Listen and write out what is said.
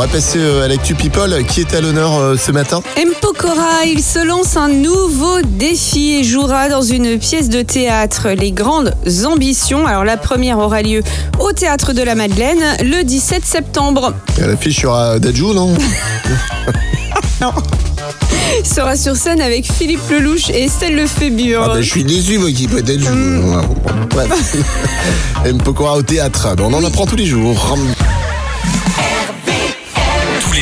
On va passer euh, à l'actu People. Qui est à l'honneur euh, ce matin? M. Pokora, il se lance un nouveau défi et jouera dans une pièce de théâtre Les Grandes Ambitions. Alors la première aura lieu au Théâtre de la Madeleine le 17 septembre. À l'affiche sur euh, Dajou, non Il sera sur scène avec Philippe Lelouch et Estelle Lefébure. Ah bah, je suis déçu, moi, qui peut. Ouais. M. Pokora au théâtre. On en apprend tous les jours.